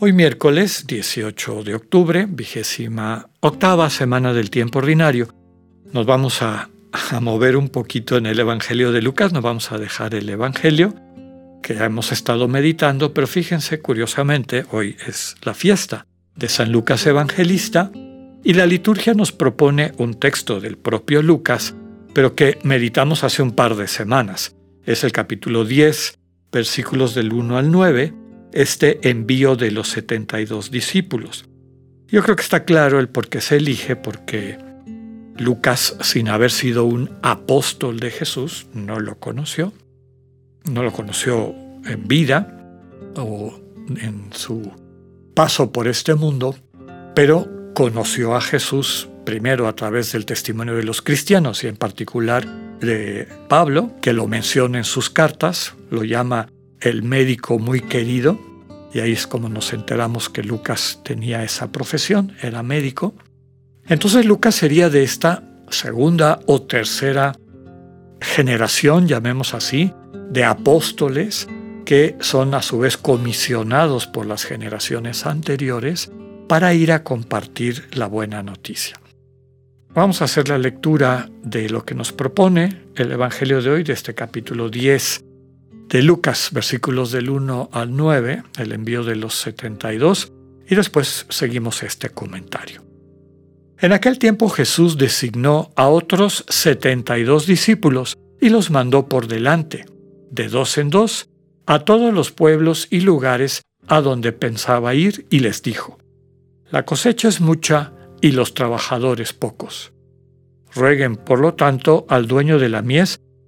Hoy miércoles 18 de octubre, vigésima octava semana del tiempo ordinario, nos vamos a, mover un poquito en el Evangelio de Lucas, nos vamos a dejar el Evangelio que hemos estado meditando, pero fíjense curiosamente, hoy es la fiesta de San Lucas Evangelista y la liturgia nos propone un texto del propio Lucas pero que meditamos hace un par de semanas. Es el capítulo 10, versículos del 1 al 9, este envío de los 72 discípulos. Yo creo que está claro el por qué se elige, porque Lucas, sin haber sido un apóstol de Jesús, no lo conoció. No lo conoció en vida o en su paso por este mundo, pero conoció a Jesús primero a través del testimonio de los cristianos y en particular de Pablo, que lo menciona en sus cartas, lo llama el médico muy querido, y ahí es como nos enteramos que Lucas tenía esa profesión, era médico. Entonces Lucas sería de esta segunda o tercera generación, llamemos así, de apóstoles que son a su vez comisionados por las generaciones anteriores para ir a compartir la buena noticia. Vamos a hacer la lectura de lo que nos propone el Evangelio de hoy, de este capítulo 10 de Lucas, versículos del 1 al 9, el envío de los 72, y después seguimos este comentario. En aquel tiempo Jesús designó a otros 72 discípulos y los mandó por delante, de dos en dos, a todos los pueblos y lugares a donde pensaba ir y les dijo, La cosecha es mucha, y los trabajadores pocos. Rueguen, por lo tanto, al dueño de la mies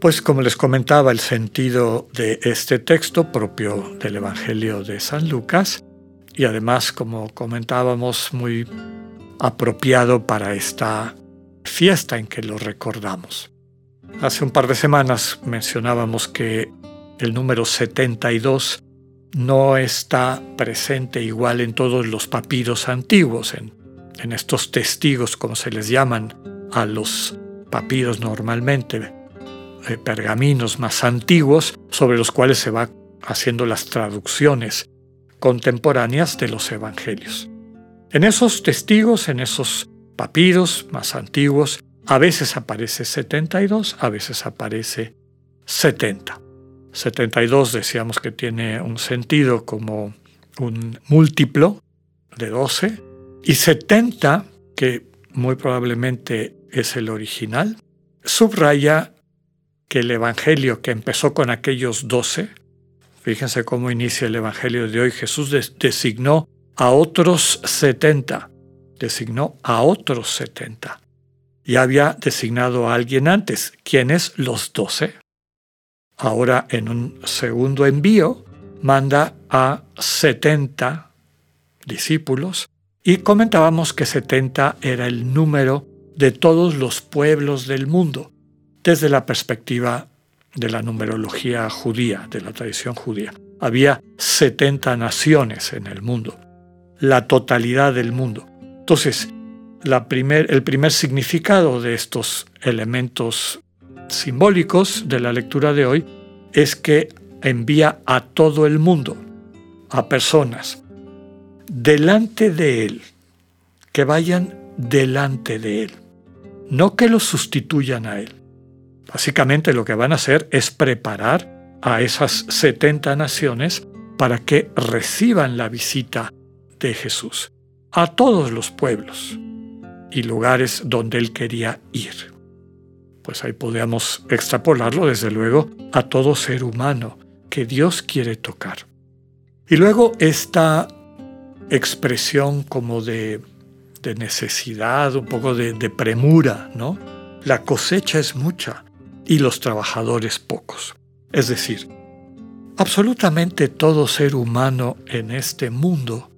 Pues como les comentaba, el sentido de este texto propio del Evangelio de San Lucas y además, como comentábamos, muy apropiado para esta fiesta en que lo recordamos. Hace un par de semanas mencionábamos que el número 72 no está presente igual en todos los papiros antiguos, en, estos testigos, como se les llaman a los papiros normalmente, pergaminos más antiguos, sobre los cuales se va haciendo las traducciones contemporáneas de los evangelios. En esos testigos, en esos papiros más antiguos, a veces aparece 72, a veces aparece 70. 72 decíamos que tiene un sentido como un múltiplo de 12 y 70, que muy probablemente es el original, subraya que el Evangelio que empezó con aquellos 12, fíjense cómo inicia el Evangelio de hoy, Jesús designó a otros 70, designó a otros 70. Y había designado a alguien antes. ¿Quiénes? Los 12 ahora en un segundo envío, manda a 70 discípulos y comentábamos que 70 era el número de todos los pueblos del mundo, desde la perspectiva de la numerología judía, de la tradición judía. Había 70 naciones en el mundo. la totalidad del mundo. Entonces, el primer significado de estos elementos simbólicos de la lectura de hoy es que envía a todo el mundo, a personas, delante de Él, que vayan delante de Él, no que los sustituyan a Él. Básicamente lo que van a hacer es preparar a esas 70 naciones para que reciban la visita de Jesús a todos los pueblos y lugares donde Él quería ir. Pues ahí podemos extrapolarlo desde luego a todo ser humano que Dios quiere tocar. Y luego esta expresión como de, necesidad, un poco de, de premura, ¿no? La cosecha es mucha y los trabajadores pocos. Es decir, absolutamente todo ser humano en este mundo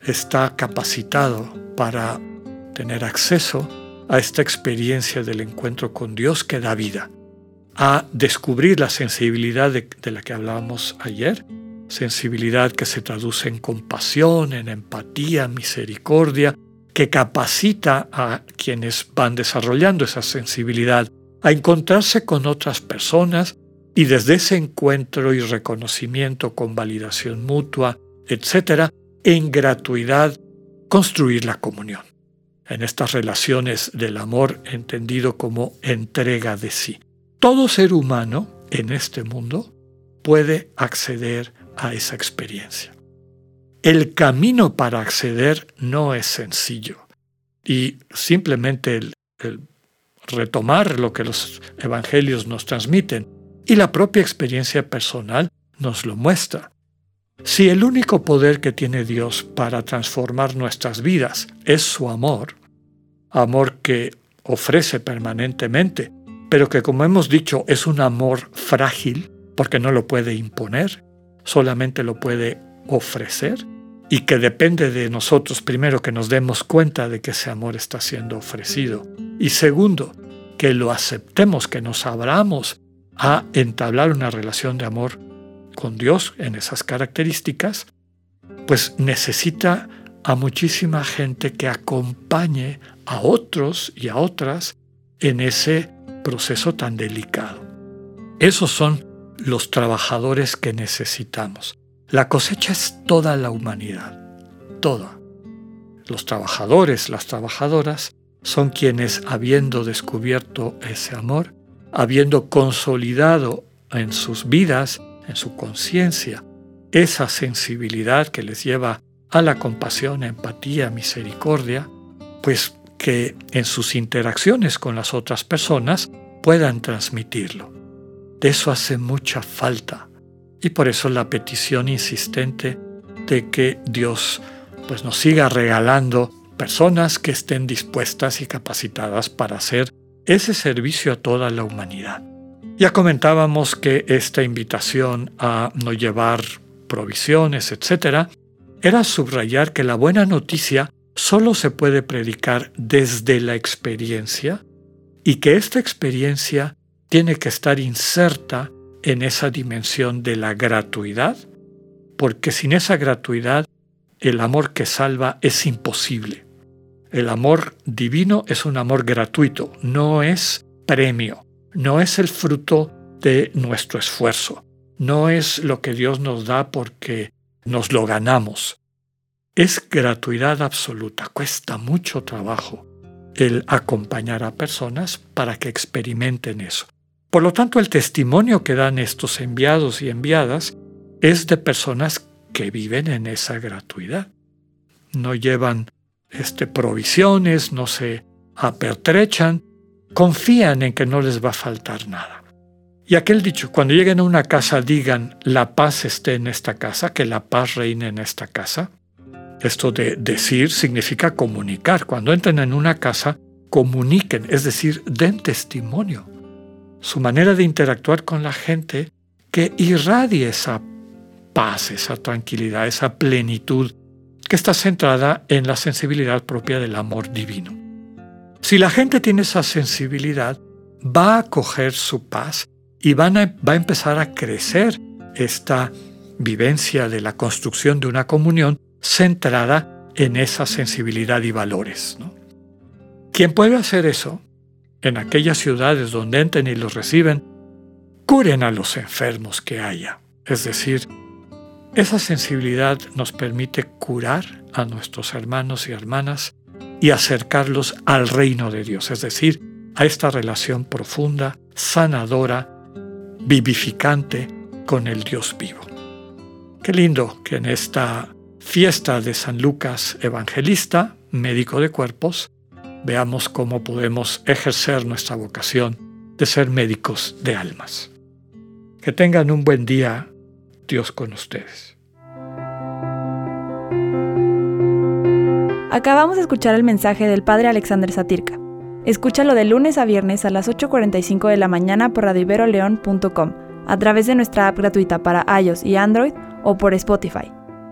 está capacitado para tener acceso a esta experiencia del encuentro con Dios que da vida, a descubrir la sensibilidad de, la que hablábamos ayer, sensibilidad que se traduce en compasión, en empatía, misericordia, que capacita a quienes van desarrollando esa sensibilidad a encontrarse con otras personas y desde ese encuentro y reconocimiento con validación mutua, etc., en gratuidad, construir la comunión. En estas relaciones del amor entendido como entrega de sí. Todo ser humano en este mundo puede acceder a esa experiencia. El camino para acceder no es sencillo y simplemente el, el retomar lo que los evangelios nos transmiten y la propia experiencia personal nos lo muestra. Si el único poder que tiene Dios para transformar nuestras vidas es su amor, amor que ofrece permanentemente, pero que como hemos dicho es un amor frágil porque no lo puede imponer, solamente lo puede ofrecer y que depende de nosotros primero que nos demos cuenta de que ese amor está siendo ofrecido y segundo que lo aceptemos, que nos abramos a entablar una relación de amor con Dios en esas características, pues necesita a muchísima gente que acompañe a otros y a otras en ese proceso tan delicado. Esos son los trabajadores que necesitamos. La cosecha es toda la humanidad, toda. Los trabajadores, las trabajadoras, son quienes, habiendo descubierto ese amor, habiendo consolidado en sus vidas, en su conciencia, esa sensibilidad que les lleva a la compasión, empatía, misericordia, pues que en sus interacciones con las otras personas puedan transmitirlo. De eso hace mucha falta y por eso la petición insistente de que Dios pues nos siga regalando personas que estén dispuestas y capacitadas para hacer ese servicio a toda la humanidad. Ya comentábamos que esta invitación a no llevar provisiones, etc., era subrayar que la buena noticia solo se puede predicar desde la experiencia y que esta experiencia tiene que estar inserta en esa dimensión de la gratuidad, porque sin esa gratuidad el amor que salva es imposible. El amor divino es un amor gratuito, no es premio, no es el fruto de nuestro esfuerzo, no es lo que Dios nos da porque nos lo ganamos. Es gratuidad absoluta, cuesta mucho trabajo el acompañar a personas para que experimenten eso. Por lo tanto, el testimonio que dan estos enviados y enviadas es de personas que viven en esa gratuidad. No llevan este, provisiones, no se apertrechan, confían en que no les va a faltar nada. Y aquel dicho, cuando lleguen a una casa digan, la paz esté en esta casa, que la paz reine en esta casa. Esto de decir significa comunicar. Cuando entren en una casa, comuniquen, es decir, den testimonio. Su manera de interactuar con la gente que irradie esa paz, esa tranquilidad, esa plenitud que está centrada en la sensibilidad propia del amor divino. Si la gente tiene esa sensibilidad, va a coger su paz y va a empezar a crecer esta vivencia de la construcción de una comunión centrada en esa sensibilidad y valores. ¿no? Quien puede hacer eso, en aquellas ciudades donde entren y los reciben, curen a los enfermos que haya. Es decir, esa sensibilidad nos permite curar a nuestros hermanos y hermanas y acercarlos al reino de Dios, es decir, a esta relación profunda, sanadora, vivificante con el Dios vivo. Qué lindo que en esta fiesta de San Lucas Evangelista, médico de cuerpos, veamos cómo podemos ejercer nuestra vocación de ser médicos de almas. Que tengan un buen día, Dios con ustedes. Acabamos de escuchar el mensaje del Padre Alexander Satirka. Escúchalo de lunes a viernes a las 8.45 de la mañana por radioiberoleón.com, a través de nuestra app gratuita para iOS y Android o por Spotify.